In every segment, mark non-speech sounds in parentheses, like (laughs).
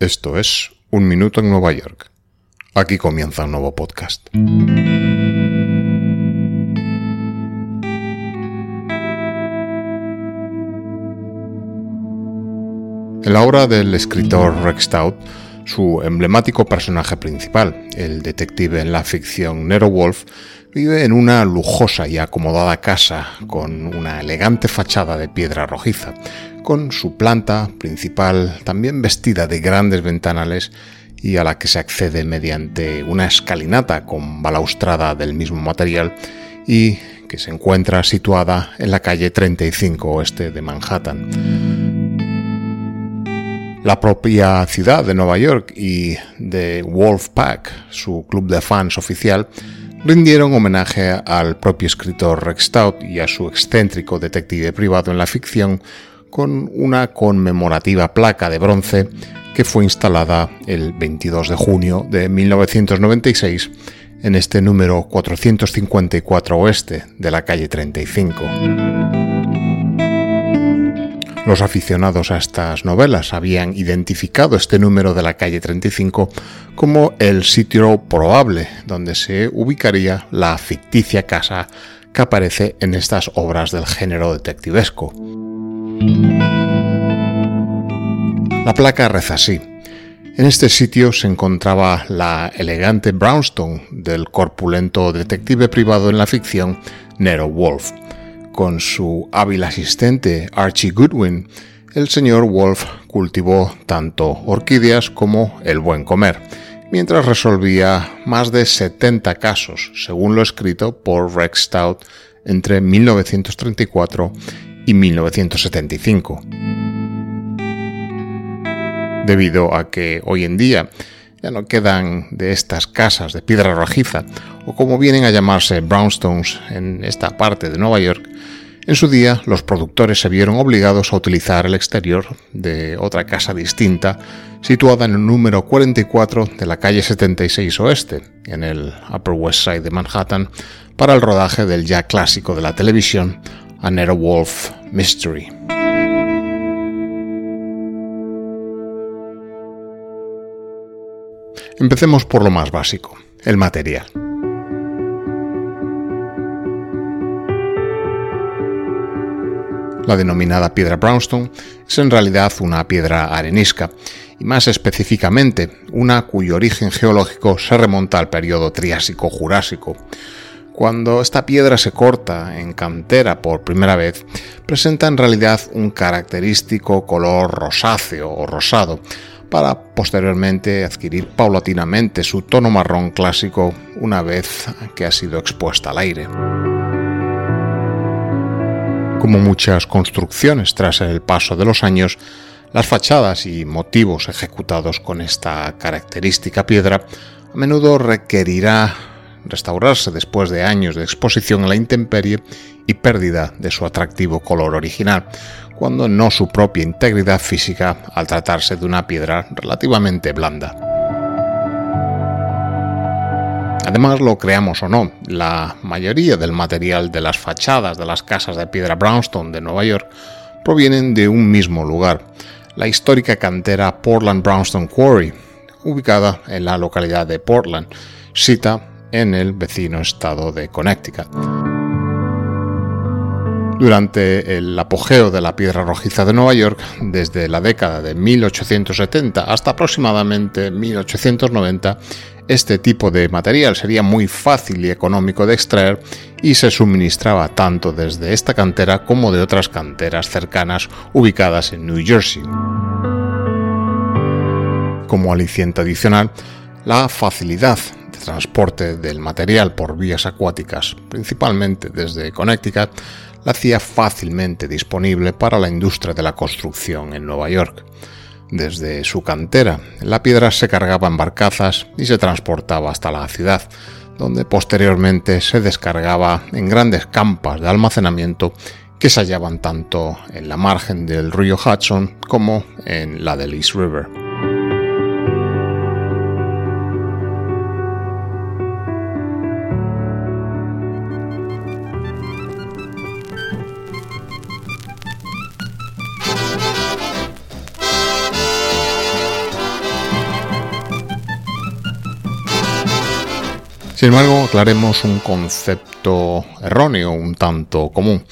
Esto es Un Minuto en Nueva York. Aquí comienza un nuevo podcast. En la obra del escritor Rex Stout, su emblemático personaje principal, el detective en la ficción Nero Wolf, vive en una lujosa y acomodada casa con una elegante fachada de piedra rojiza, con su planta principal también vestida de grandes ventanales y a la que se accede mediante una escalinata con balaustrada del mismo material y que se encuentra situada en la calle 35 oeste de Manhattan. La propia ciudad de Nueva York y de Wolfpack, su club de fans oficial, rindieron homenaje al propio escritor Rex Stout y a su excéntrico detective privado en la ficción con una conmemorativa placa de bronce que fue instalada el 22 de junio de 1996 en este número 454 oeste de la calle 35. Los aficionados a estas novelas habían identificado este número de la calle 35 como el sitio probable donde se ubicaría la ficticia casa que aparece en estas obras del género detectivesco. La placa reza así. En este sitio se encontraba la elegante brownstone del corpulento detective privado en la ficción Nero Wolf con su hábil asistente Archie Goodwin, el señor Wolf cultivó tanto orquídeas como el buen comer, mientras resolvía más de 70 casos, según lo escrito por Rex Stout entre 1934 y 1975. Debido a que hoy en día ya no quedan de estas casas de piedra rojiza, o como vienen a llamarse brownstones en esta parte de Nueva York, en su día los productores se vieron obligados a utilizar el exterior de otra casa distinta, situada en el número 44 de la calle 76 Oeste, en el Upper West Side de Manhattan, para el rodaje del ya clásico de la televisión, A Wolf Mystery. Empecemos por lo más básico, el material. La denominada piedra brownstone es en realidad una piedra arenisca, y más específicamente una cuyo origen geológico se remonta al periodo Triásico-Jurásico. Cuando esta piedra se corta en cantera por primera vez, presenta en realidad un característico color rosáceo o rosado, para posteriormente adquirir paulatinamente su tono marrón clásico una vez que ha sido expuesta al aire. Como muchas construcciones tras el paso de los años, las fachadas y motivos ejecutados con esta característica piedra a menudo requerirá restaurarse después de años de exposición a la intemperie y pérdida de su atractivo color original, cuando no su propia integridad física al tratarse de una piedra relativamente blanda. Además, lo creamos o no, la mayoría del material de las fachadas de las casas de piedra Brownstone de Nueva York provienen de un mismo lugar, la histórica cantera Portland Brownstone Quarry, ubicada en la localidad de Portland, cita en el vecino estado de Connecticut. Durante el apogeo de la piedra rojiza de Nueva York, desde la década de 1870 hasta aproximadamente 1890, este tipo de material sería muy fácil y económico de extraer y se suministraba tanto desde esta cantera como de otras canteras cercanas ubicadas en New Jersey. Como aliciente adicional, la facilidad transporte del material por vías acuáticas, principalmente desde Connecticut, la hacía fácilmente disponible para la industria de la construcción en Nueva York. Desde su cantera, la piedra se cargaba en barcazas y se transportaba hasta la ciudad, donde posteriormente se descargaba en grandes campas de almacenamiento que se hallaban tanto en la margen del río Hudson como en la del East River. Sin embargo, aclaremos un concepto erróneo, un tanto común.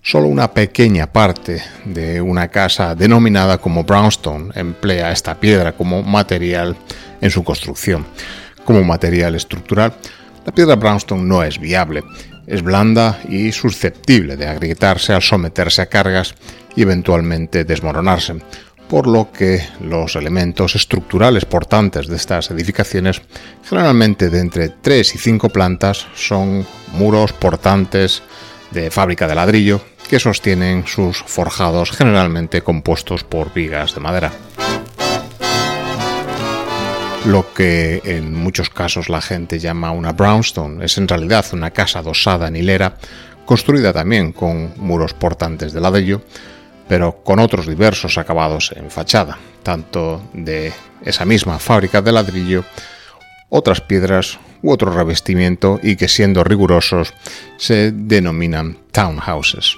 Solo una pequeña parte de una casa denominada como brownstone emplea esta piedra como material en su construcción. Como material estructural, la piedra brownstone no es viable. Es blanda y susceptible de agrietarse al someterse a cargas y eventualmente desmoronarse, por lo que los elementos estructurales portantes de estas edificaciones, generalmente de entre 3 y 5 plantas, son muros portantes de fábrica de ladrillo que sostienen sus forjados generalmente compuestos por vigas de madera. Lo que en muchos casos la gente llama una brownstone es en realidad una casa adosada en hilera, construida también con muros portantes de ladrillo, pero con otros diversos acabados en fachada, tanto de esa misma fábrica de ladrillo, otras piedras u otro revestimiento y que siendo rigurosos se denominan townhouses.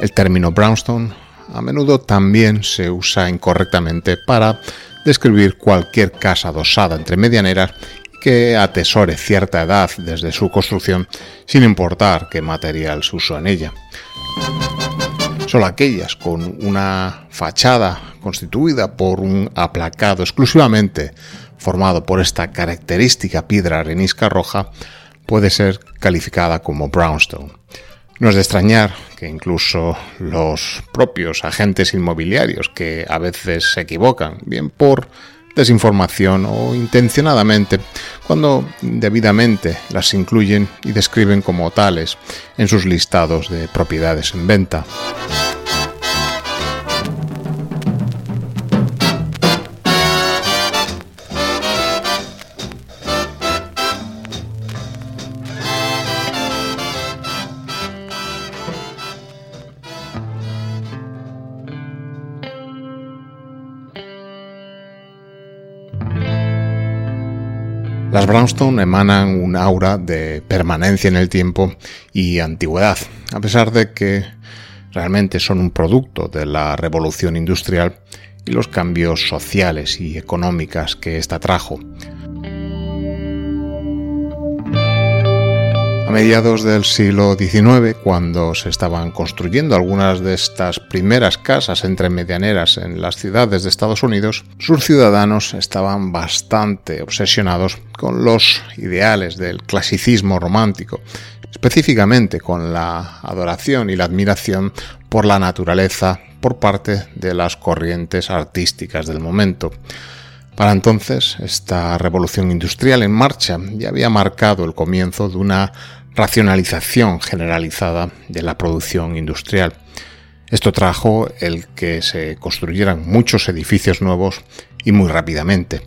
El término brownstone a menudo también se usa incorrectamente para describir cualquier casa adosada entre medianeras que atesore cierta edad desde su construcción sin importar qué material se usó en ella. Solo aquellas con una fachada constituida por un aplacado exclusivamente formado por esta característica piedra arenisca roja puede ser calificada como brownstone. No es de extrañar que incluso los propios agentes inmobiliarios, que a veces se equivocan, bien por desinformación o intencionadamente, cuando debidamente las incluyen y describen como tales en sus listados de propiedades en venta. Brownstone emanan un aura de permanencia en el tiempo y antigüedad, a pesar de que realmente son un producto de la revolución industrial y los cambios sociales y económicas que ésta trajo. Mediados del siglo XIX, cuando se estaban construyendo algunas de estas primeras casas entre medianeras en las ciudades de Estados Unidos, sus ciudadanos estaban bastante obsesionados con los ideales del clasicismo romántico, específicamente con la adoración y la admiración por la naturaleza por parte de las corrientes artísticas del momento. Para entonces, esta revolución industrial en marcha ya había marcado el comienzo de una racionalización generalizada de la producción industrial. Esto trajo el que se construyeran muchos edificios nuevos y muy rápidamente.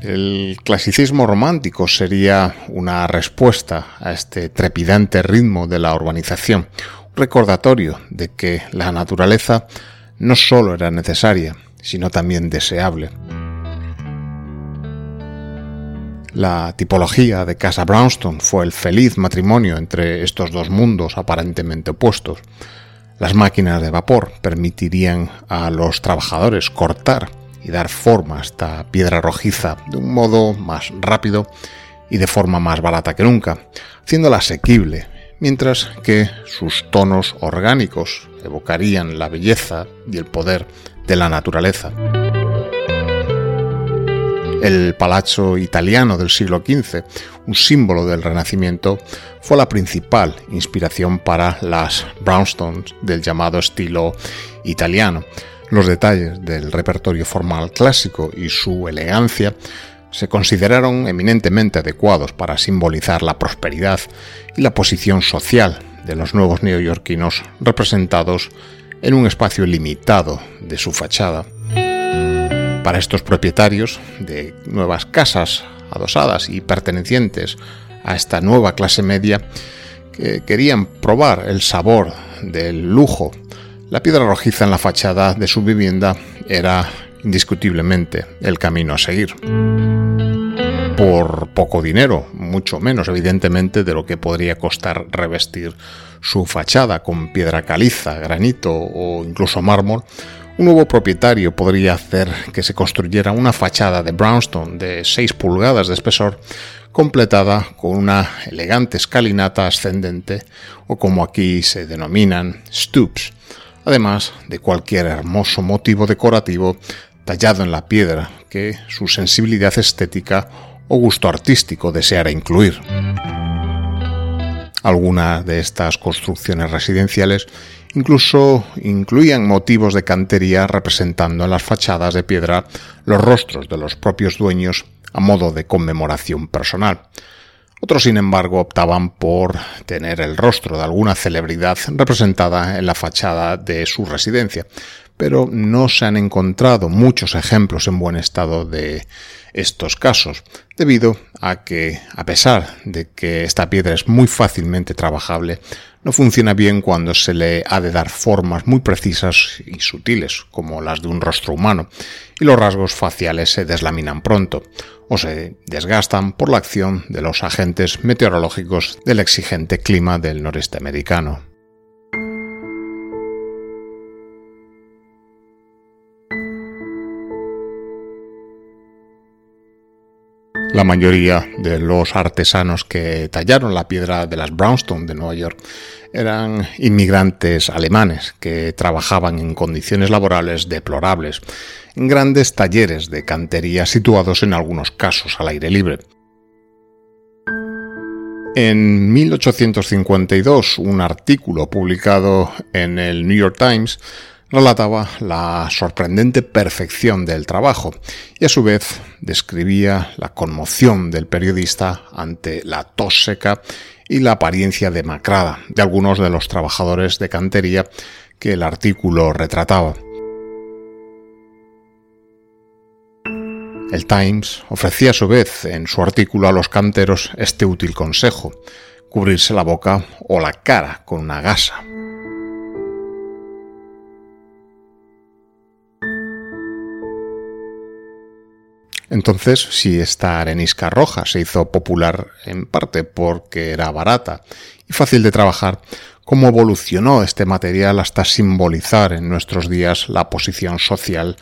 El clasicismo romántico sería una respuesta a este trepidante ritmo de la urbanización, un recordatorio de que la naturaleza no solo era necesaria, sino también deseable. La tipología de Casa Brownstone fue el feliz matrimonio entre estos dos mundos aparentemente opuestos. Las máquinas de vapor permitirían a los trabajadores cortar y dar forma a esta piedra rojiza de un modo más rápido y de forma más barata que nunca, haciéndola asequible, mientras que sus tonos orgánicos evocarían la belleza y el poder de la naturaleza. El palazzo italiano del siglo XV, un símbolo del Renacimiento, fue la principal inspiración para las brownstones del llamado estilo italiano. Los detalles del repertorio formal clásico y su elegancia se consideraron eminentemente adecuados para simbolizar la prosperidad y la posición social de los nuevos neoyorquinos representados en un espacio limitado de su fachada para estos propietarios de nuevas casas adosadas y pertenecientes a esta nueva clase media que querían probar el sabor del lujo. La piedra rojiza en la fachada de su vivienda era indiscutiblemente el camino a seguir. Por poco dinero, mucho menos evidentemente de lo que podría costar revestir su fachada con piedra caliza, granito o incluso mármol, un nuevo propietario podría hacer que se construyera una fachada de brownstone de 6 pulgadas de espesor completada con una elegante escalinata ascendente o como aquí se denominan stoops, además de cualquier hermoso motivo decorativo tallado en la piedra que su sensibilidad estética o gusto artístico deseara incluir. Algunas de estas construcciones residenciales incluso incluían motivos de cantería representando en las fachadas de piedra los rostros de los propios dueños a modo de conmemoración personal. Otros, sin embargo, optaban por tener el rostro de alguna celebridad representada en la fachada de su residencia, pero no se han encontrado muchos ejemplos en buen estado de estos casos, debido a que, a pesar de que esta piedra es muy fácilmente trabajable, no funciona bien cuando se le ha de dar formas muy precisas y sutiles, como las de un rostro humano, y los rasgos faciales se deslaminan pronto, o se desgastan por la acción de los agentes meteorológicos del exigente clima del noreste americano. La mayoría de los artesanos que tallaron la piedra de las Brownstone de Nueva York eran inmigrantes alemanes que trabajaban en condiciones laborales deplorables en grandes talleres de cantería situados en algunos casos al aire libre. En 1852, un artículo publicado en el New York Times relataba la sorprendente perfección del trabajo y a su vez describía la conmoción del periodista ante la tos seca y la apariencia demacrada de algunos de los trabajadores de cantería que el artículo retrataba. El Times ofrecía a su vez en su artículo a los canteros este útil consejo, cubrirse la boca o la cara con una gasa. Entonces, si esta arenisca roja se hizo popular en parte porque era barata y fácil de trabajar, ¿cómo evolucionó este material hasta simbolizar en nuestros días la posición social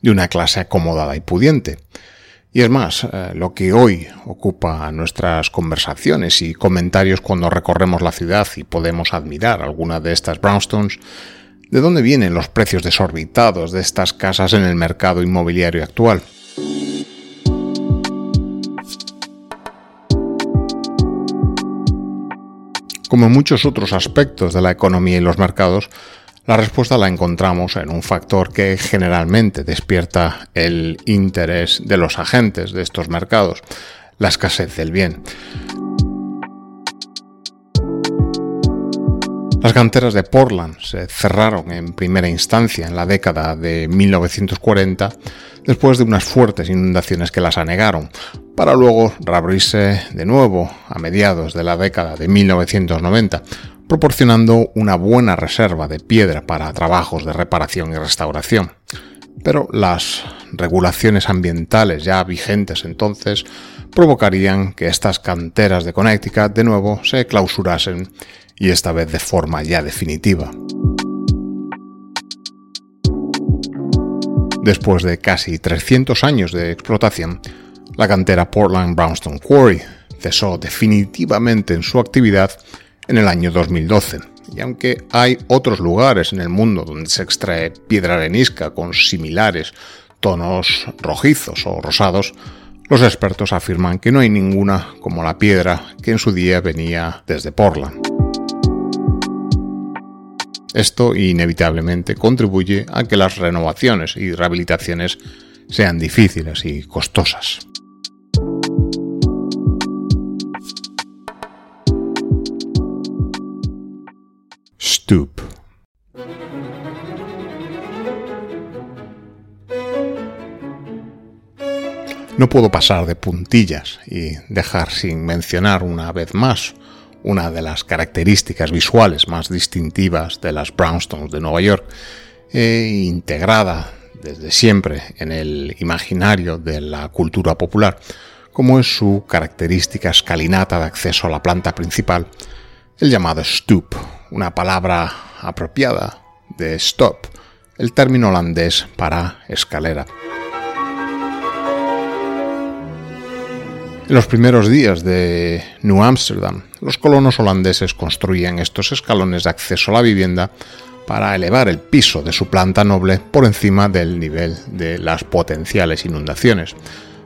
de una clase acomodada y pudiente? Y es más, eh, lo que hoy ocupa nuestras conversaciones y comentarios cuando recorremos la ciudad y podemos admirar alguna de estas brownstones, ¿de dónde vienen los precios desorbitados de estas casas en el mercado inmobiliario actual? Como en muchos otros aspectos de la economía y los mercados, la respuesta la encontramos en un factor que generalmente despierta el interés de los agentes de estos mercados, la escasez del bien. Las canteras de Portland se cerraron en primera instancia en la década de 1940 después de unas fuertes inundaciones que las anegaron, para luego reabrirse de nuevo a mediados de la década de 1990, proporcionando una buena reserva de piedra para trabajos de reparación y restauración. Pero las regulaciones ambientales ya vigentes entonces provocarían que estas canteras de Connecticut de nuevo se clausurasen y esta vez de forma ya definitiva. Después de casi 300 años de explotación, la cantera Portland Brownstone Quarry cesó definitivamente en su actividad en el año 2012. Y aunque hay otros lugares en el mundo donde se extrae piedra arenisca con similares tonos rojizos o rosados, los expertos afirman que no hay ninguna como la piedra que en su día venía desde Portland. Esto inevitablemente contribuye a que las renovaciones y rehabilitaciones sean difíciles y costosas. No puedo pasar de puntillas y dejar sin mencionar una vez más una de las características visuales más distintivas de las brownstones de Nueva York, e integrada desde siempre en el imaginario de la cultura popular, como es su característica escalinata de acceso a la planta principal, el llamado stoop, una palabra apropiada de stop, el término holandés para escalera. En los primeros días de New Amsterdam, los colonos holandeses construían estos escalones de acceso a la vivienda para elevar el piso de su planta noble por encima del nivel de las potenciales inundaciones.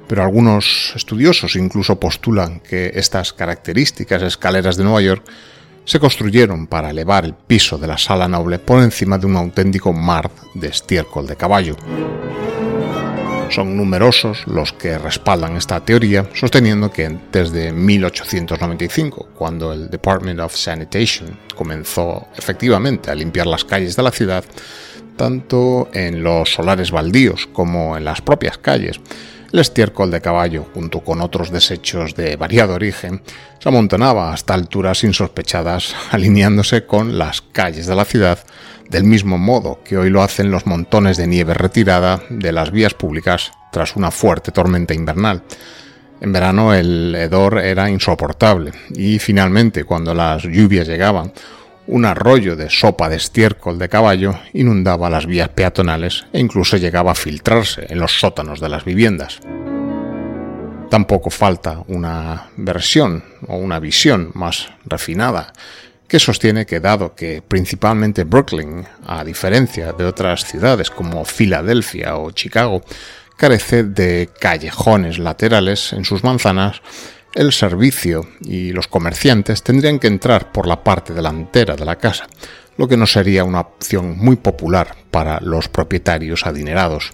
Pero algunos estudiosos incluso postulan que estas características escaleras de Nueva York se construyeron para elevar el piso de la sala noble por encima de un auténtico mar de estiércol de caballo. Son numerosos los que respaldan esta teoría, sosteniendo que desde 1895, cuando el Department of Sanitation comenzó efectivamente a limpiar las calles de la ciudad, tanto en los solares baldíos como en las propias calles, el estiércol de caballo, junto con otros desechos de variado origen, se amontonaba hasta alturas insospechadas, (laughs) alineándose con las calles de la ciudad del mismo modo que hoy lo hacen los montones de nieve retirada de las vías públicas tras una fuerte tormenta invernal. En verano el hedor era insoportable y finalmente cuando las lluvias llegaban, un arroyo de sopa de estiércol de caballo inundaba las vías peatonales e incluso llegaba a filtrarse en los sótanos de las viviendas. Tampoco falta una versión o una visión más refinada que sostiene que dado que principalmente Brooklyn, a diferencia de otras ciudades como Filadelfia o Chicago, carece de callejones laterales en sus manzanas, el servicio y los comerciantes tendrían que entrar por la parte delantera de la casa, lo que no sería una opción muy popular para los propietarios adinerados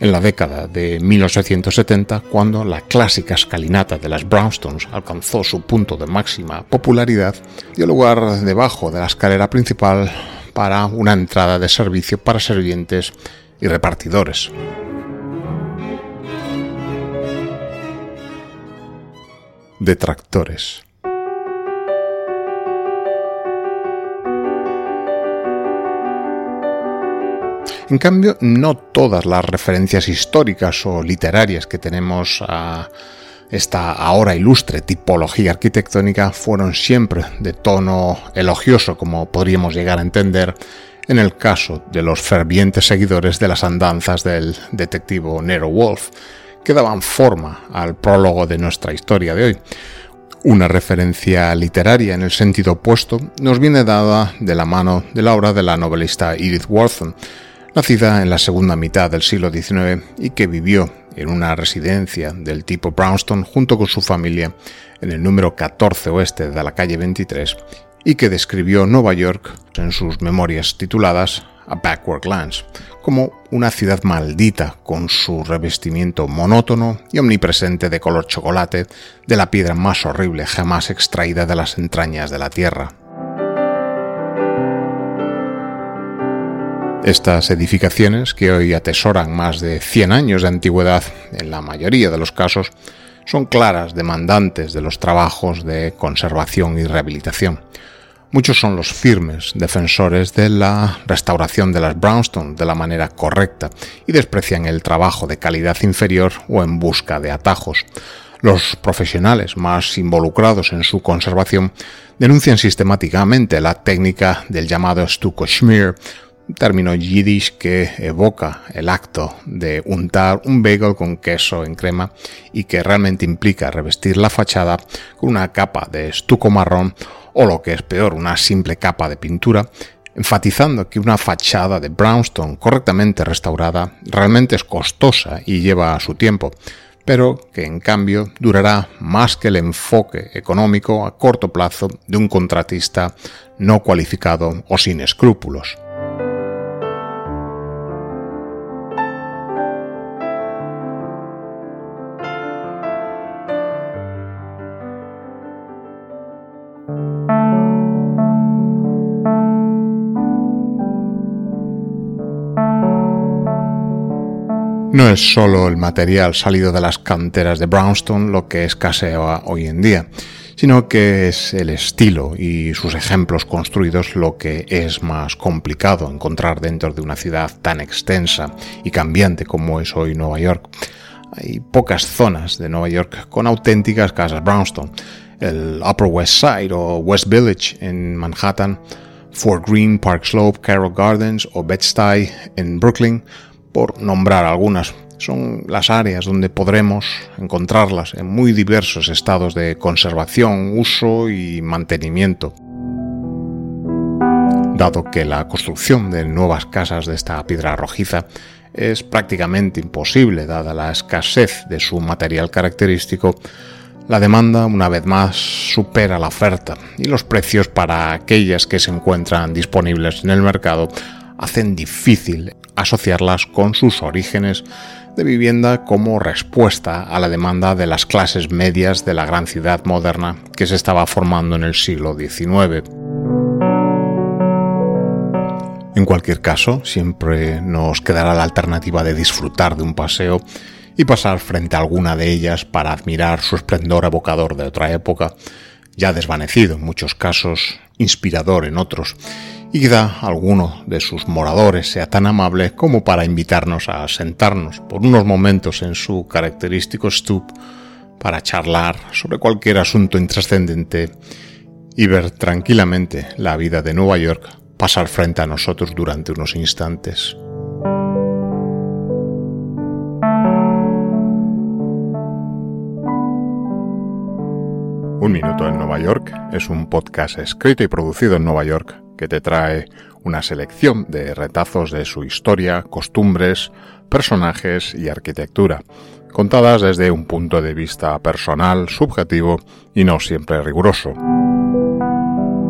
en la década de 1870, cuando la clásica escalinata de las Brownstones alcanzó su punto de máxima popularidad, dio lugar debajo de la escalera principal para una entrada de servicio para servientes y repartidores. Detractores. En cambio, no todas las referencias históricas o literarias que tenemos a esta ahora ilustre tipología arquitectónica fueron siempre de tono elogioso, como podríamos llegar a entender en el caso de los fervientes seguidores de las andanzas del detectivo Nero Wolf, que daban forma al prólogo de nuestra historia de hoy. Una referencia literaria en el sentido opuesto nos viene dada de la mano de la obra de la novelista Edith Wharton, nacida en la segunda mitad del siglo XIX y que vivió en una residencia del tipo Brownstone junto con su familia en el número 14 oeste de la calle 23 y que describió Nueva York en sus memorias tituladas A Backward Glance como una ciudad maldita con su revestimiento monótono y omnipresente de color chocolate de la piedra más horrible jamás extraída de las entrañas de la tierra. Estas edificaciones, que hoy atesoran más de 100 años de antigüedad en la mayoría de los casos, son claras demandantes de los trabajos de conservación y rehabilitación. Muchos son los firmes defensores de la restauración de las brownstone de la manera correcta y desprecian el trabajo de calidad inferior o en busca de atajos. Los profesionales más involucrados en su conservación denuncian sistemáticamente la técnica del llamado stucco schmear término yiddish que evoca el acto de untar un bagel con queso en crema y que realmente implica revestir la fachada con una capa de estuco marrón o lo que es peor, una simple capa de pintura, enfatizando que una fachada de brownstone correctamente restaurada realmente es costosa y lleva su tiempo, pero que en cambio durará más que el enfoque económico a corto plazo de un contratista no cualificado o sin escrúpulos. No es solo el material salido de las canteras de Brownstone lo que escasea hoy en día, sino que es el estilo y sus ejemplos construidos lo que es más complicado encontrar dentro de una ciudad tan extensa y cambiante como es hoy Nueva York. Hay pocas zonas de Nueva York con auténticas casas Brownstone. El Upper West Side o West Village en Manhattan Fort Greene, Park Slope, Carroll Gardens o Bed-Stuy en Brooklyn, por nombrar algunas. Son las áreas donde podremos encontrarlas en muy diversos estados de conservación, uso y mantenimiento. Dado que la construcción de nuevas casas de esta piedra rojiza es prácticamente imposible dada la escasez de su material característico, la demanda una vez más supera la oferta y los precios para aquellas que se encuentran disponibles en el mercado hacen difícil asociarlas con sus orígenes de vivienda como respuesta a la demanda de las clases medias de la gran ciudad moderna que se estaba formando en el siglo XIX. En cualquier caso, siempre nos quedará la alternativa de disfrutar de un paseo y pasar frente a alguna de ellas para admirar su esplendor evocador de otra época, ya desvanecido en muchos casos, inspirador en otros, y quizá alguno de sus moradores sea tan amable como para invitarnos a sentarnos por unos momentos en su característico stoop para charlar sobre cualquier asunto intrascendente y ver tranquilamente la vida de Nueva York pasar frente a nosotros durante unos instantes. Un Minuto en Nueva York es un podcast escrito y producido en Nueva York que te trae una selección de retazos de su historia, costumbres, personajes y arquitectura, contadas desde un punto de vista personal, subjetivo y no siempre riguroso.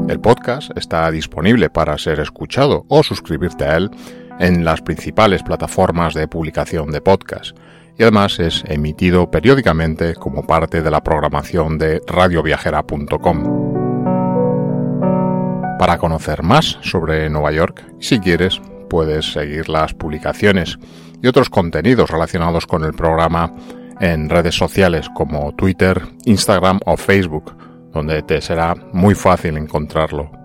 El podcast está disponible para ser escuchado o suscribirte a él en las principales plataformas de publicación de podcast y además es emitido periódicamente como parte de la programación de radioviajera.com. Para conocer más sobre Nueva York, si quieres, puedes seguir las publicaciones y otros contenidos relacionados con el programa en redes sociales como Twitter, Instagram o Facebook donde te será muy fácil encontrarlo.